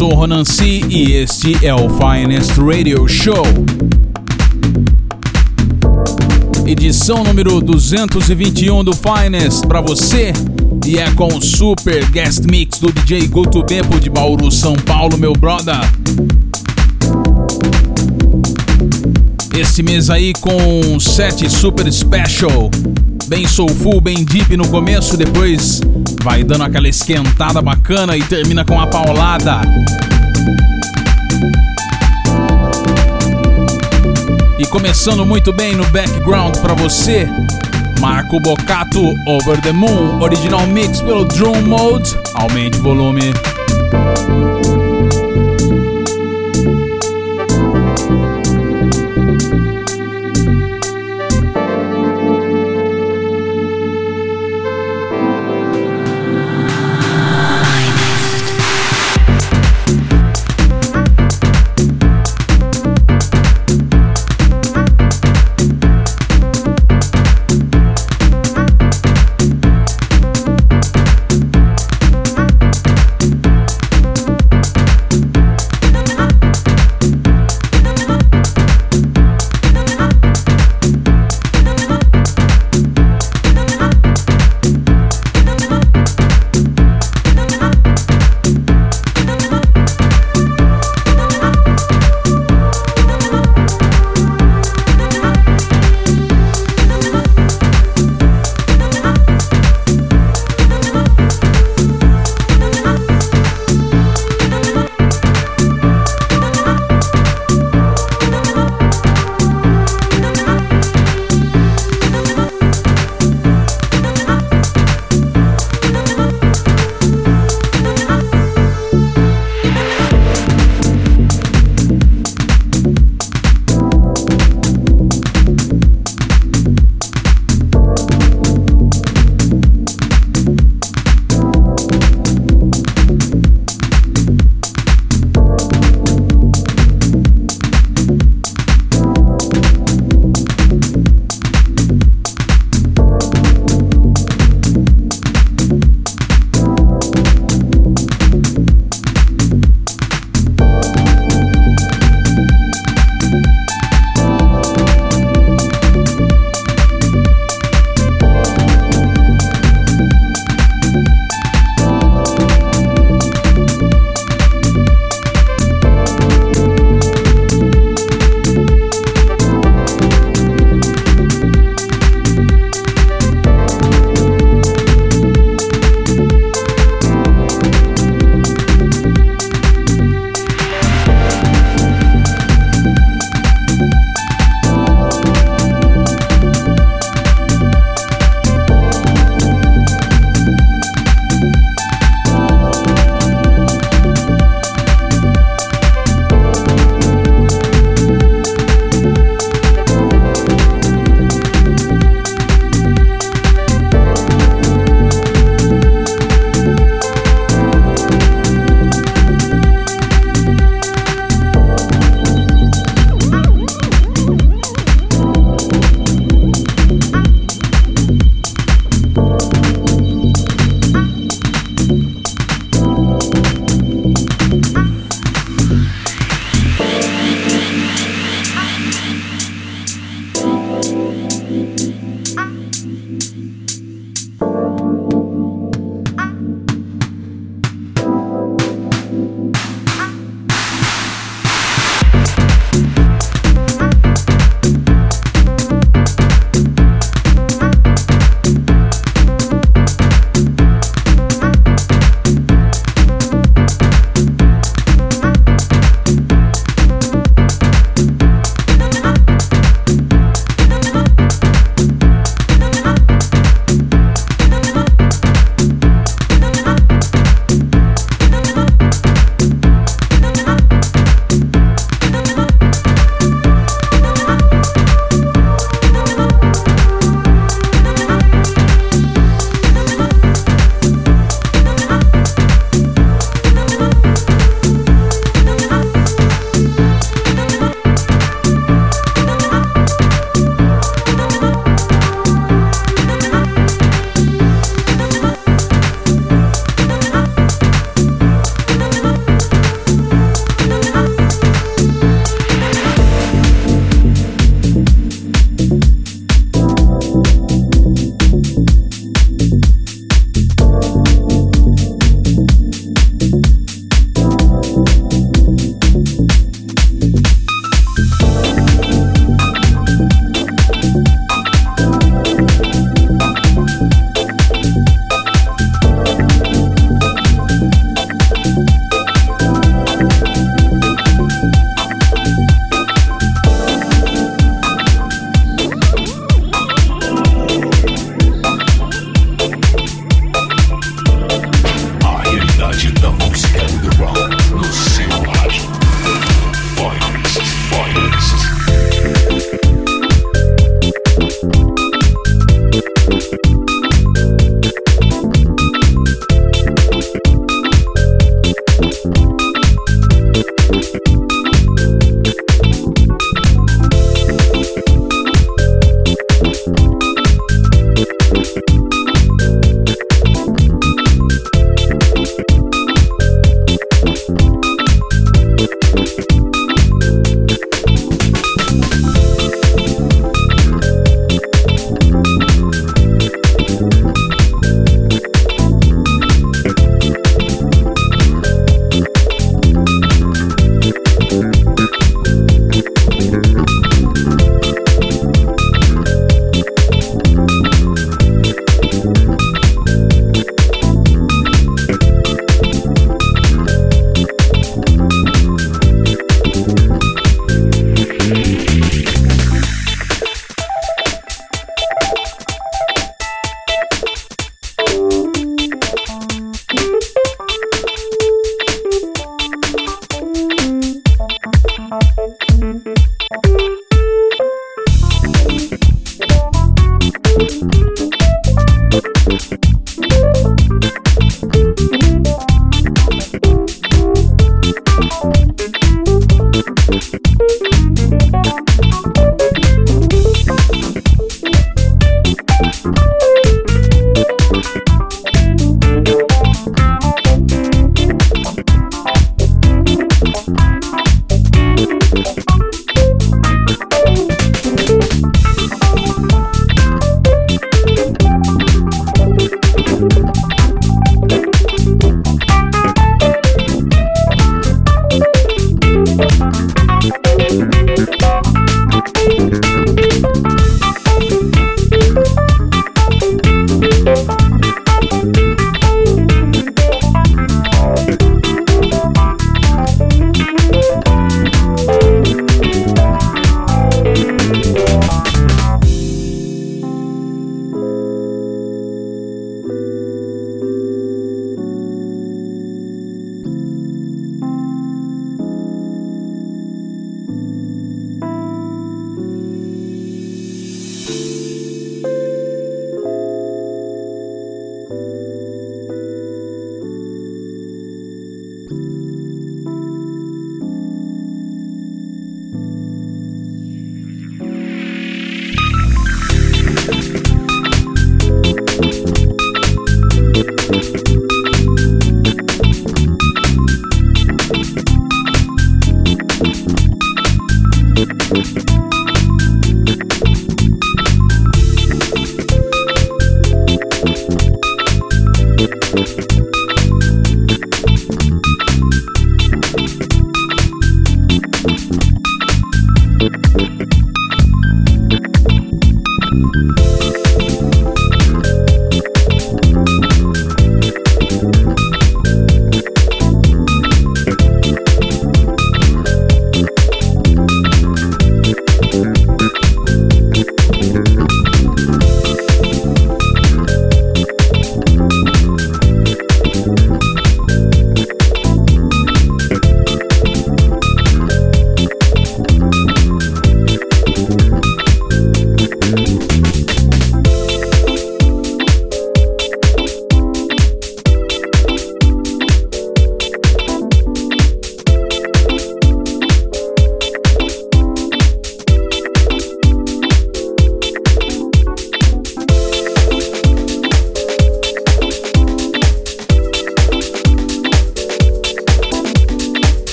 sou Ronan C e este é o Finest Radio Show. Edição número 221 do Finest para você e é com o super guest mix do DJ Guto Beppo de Bauru, São Paulo, meu brother. Esse mês aí com um set super special, bem soulful, bem deep no começo, depois Vai dando aquela esquentada bacana e termina com a paulada. E começando muito bem no background para você, Marco Bocato Over the Moon, original mix pelo Drum Mode. Aumente o volume.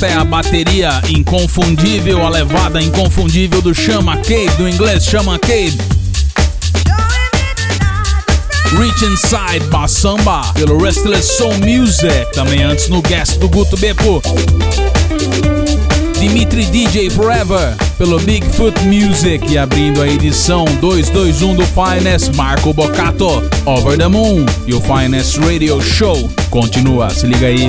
Esta é a bateria inconfundível, a levada inconfundível do Chama Cade, do inglês Chama Cade. Reach Inside Bassamba pelo Restless Soul Music, também antes no guest do Guto Beppo. Dimitri DJ Forever pelo Bigfoot Music e abrindo a edição 221 do Finest Marco Boccato Over the Moon e o Finest Radio Show continua, se liga aí.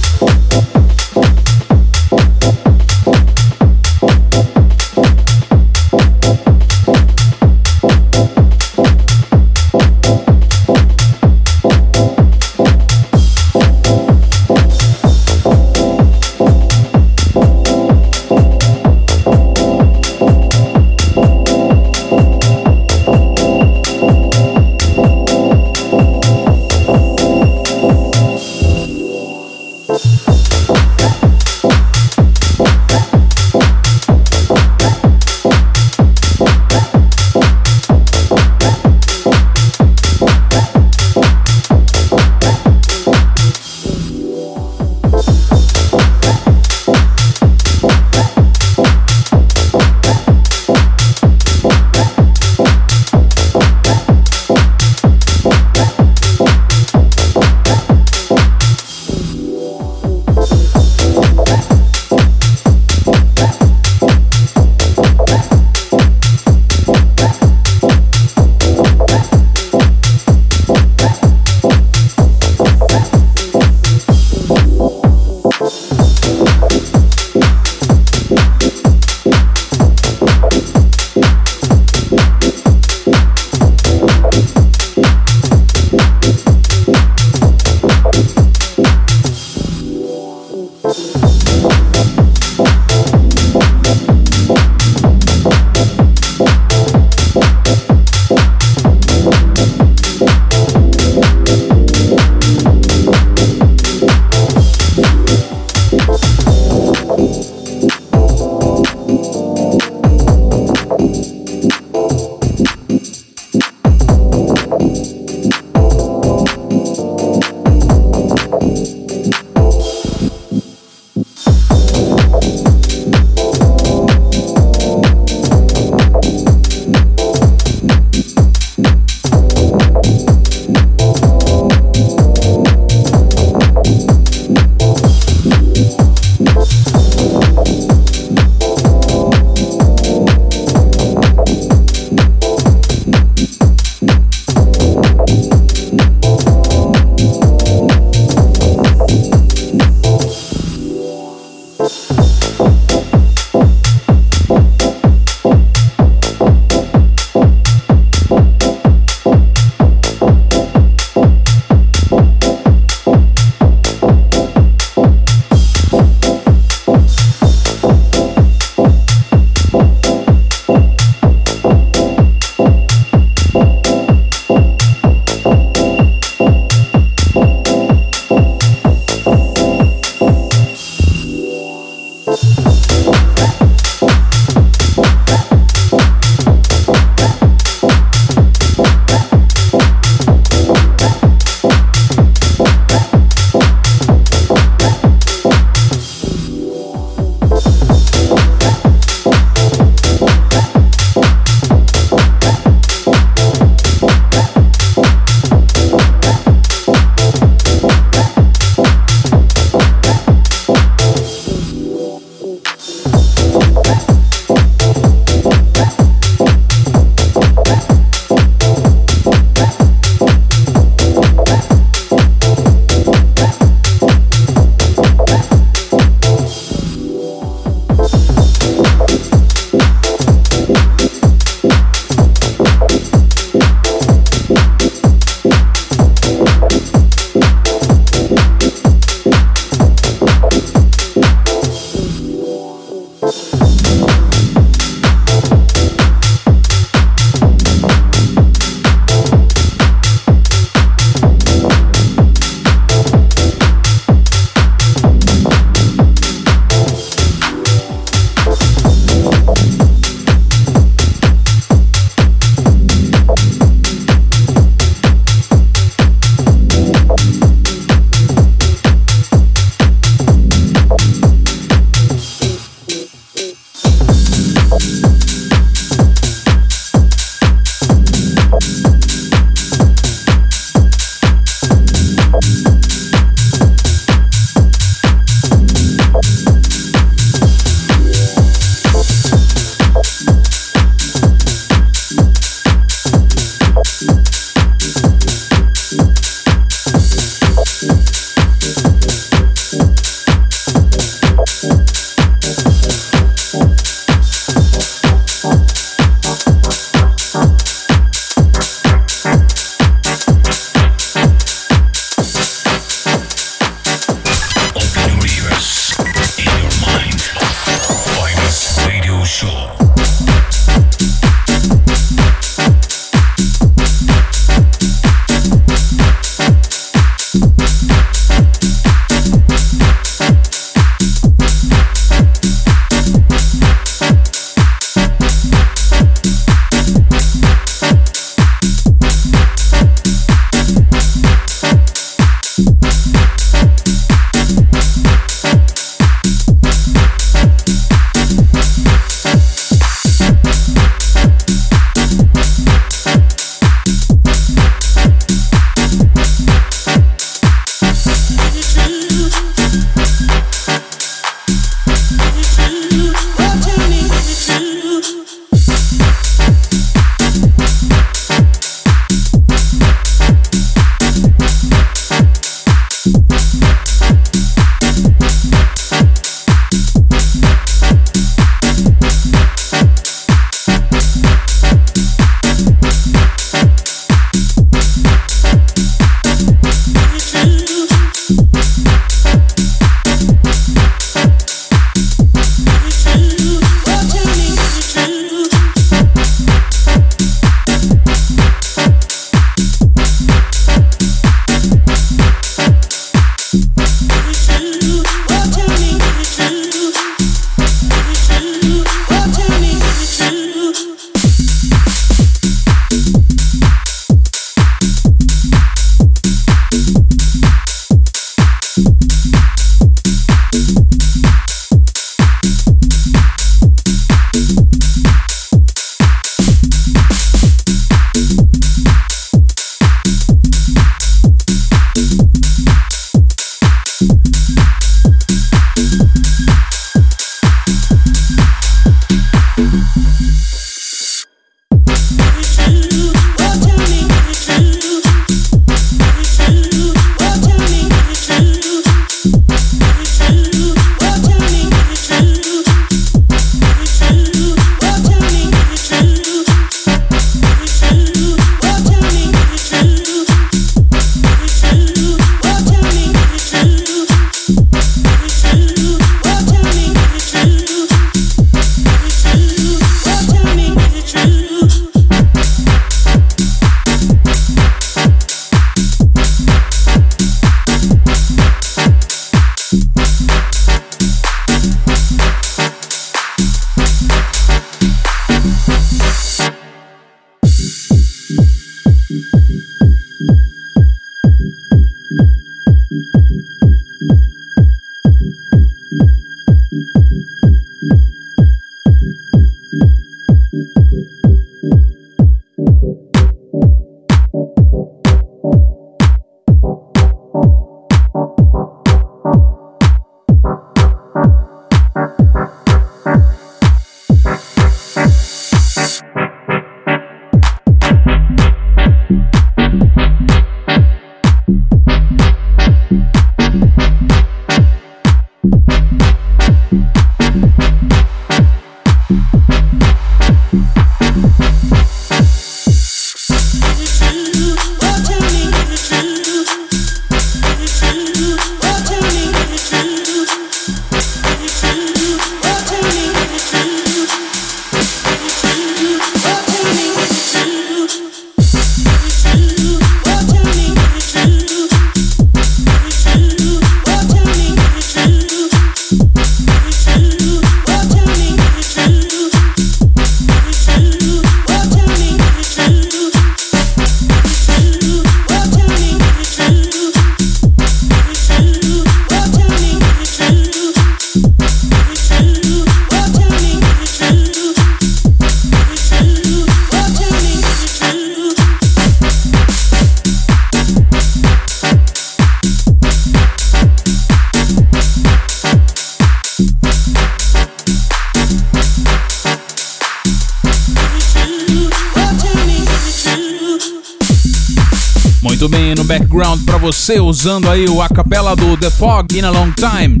Background para você usando aí o acapella do The Fog in a Long Time.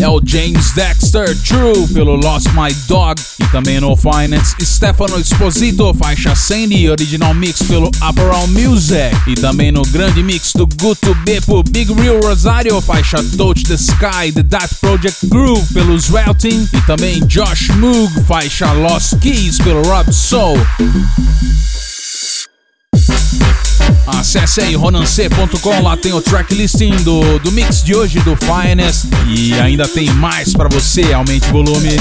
É o James Dexter True pelo Lost My Dog. E também no Finance Stefano Esposito, faixa Sandy, original mix pelo Upper Music. E também no grande mix do Guto Beppo Big Real Rosario, faixa Touch the Sky The That Project Groove pelo Swelting e também Josh Moog, faixa Lost Keys pelo Rob Soul. Acesse aí ronancê.com, lá tem o tracklisting do, do mix de hoje do Finest e ainda tem mais para você. Aumente o volume.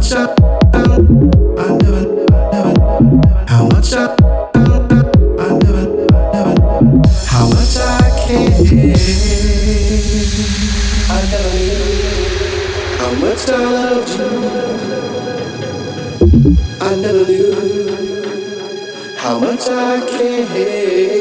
how much I, never, how much I. I never knew how much I loved you. I never knew how much I care.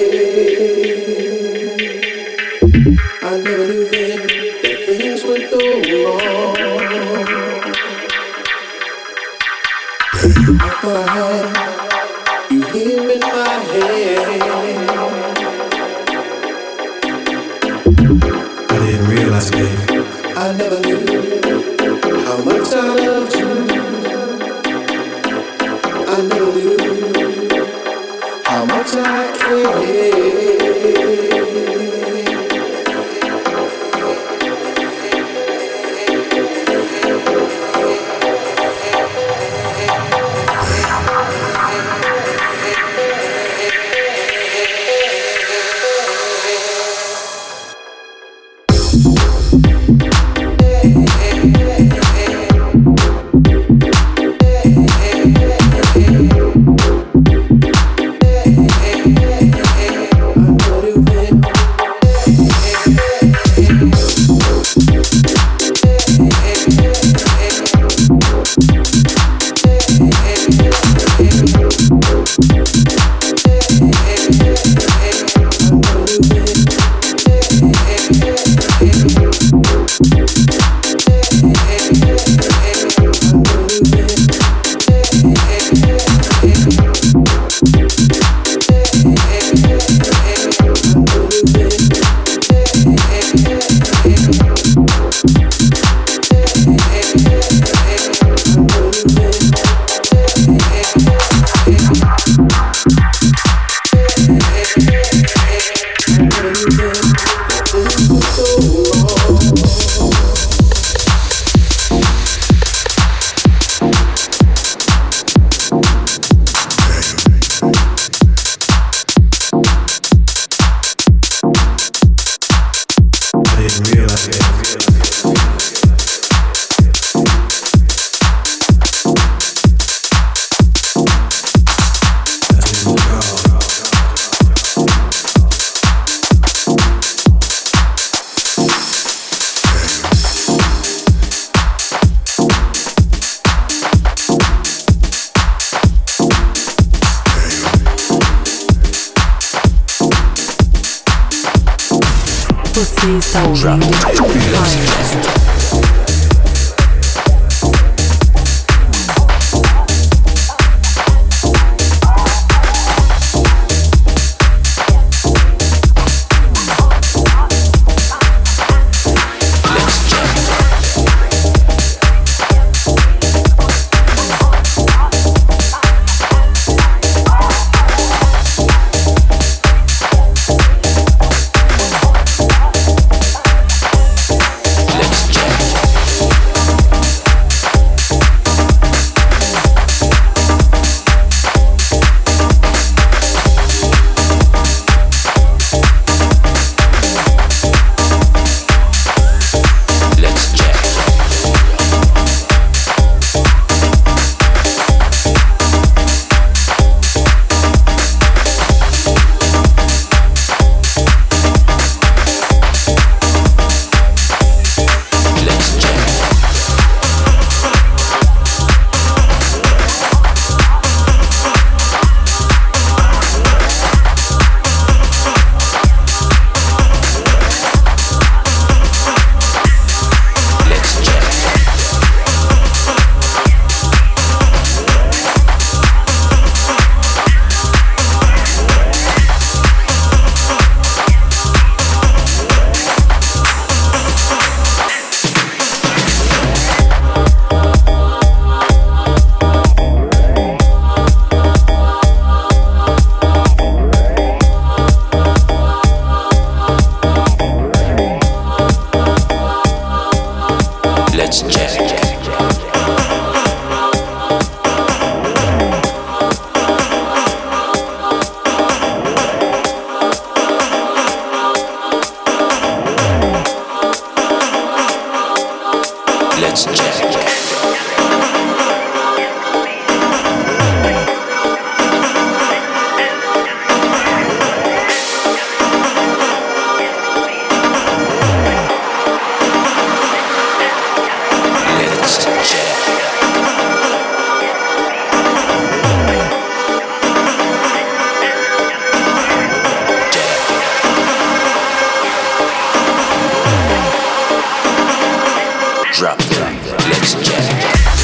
drop them. Let's jam.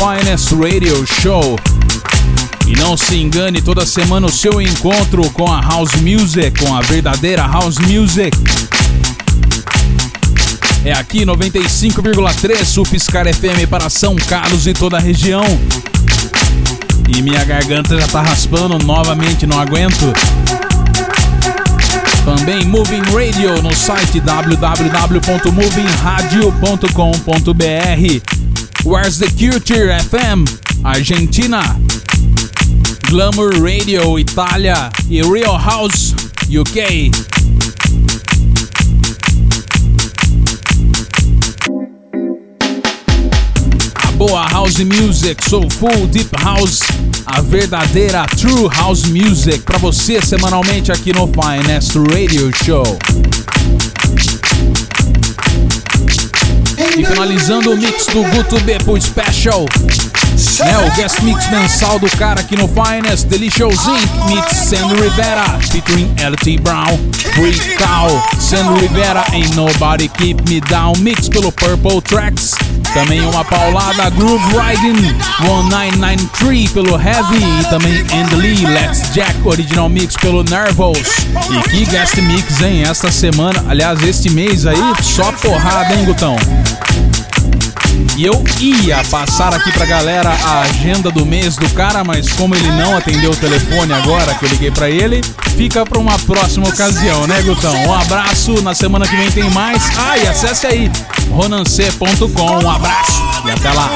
Finest Radio Show. E não se engane, toda semana o seu encontro com a House Music, com a verdadeira House Music. É aqui 95,3 Sufiscar FM para São Carlos e toda a região. E minha garganta já tá raspando novamente, não aguento. Também Moving Radio no site www.movingradio.com.br. Where's the Culture FM, Argentina. Glamour Radio, Itália e Real House, UK. A boa house music, soulful, deep house a verdadeira True House Music para você semanalmente aqui no Finest Radio Show. E finalizando o mix do Guto Beppo Special. É o guest mix mensal do cara aqui no Finest, Delicious Inc. Mix Sandy Rivera, featuring LT Brown, Free Cow, Sandy Rivera Ain't Nobody Keep Me Down, mix pelo Purple Tracks. Também uma paulada Groove Riding 1993 pelo Heavy e também Andy Lee Let's Jack Original Mix pelo Nervous. E que guest mix, hein? Esta semana, aliás, este mês aí, só porrada, hein, Gutão? E eu ia passar aqui pra galera a agenda do mês do cara, mas como ele não atendeu o telefone agora que eu liguei pra ele, fica pra uma próxima ocasião, né, Gutão? Um abraço, na semana que vem tem mais. Ah, e acesse aí, ronancê.com. Um abraço e até lá.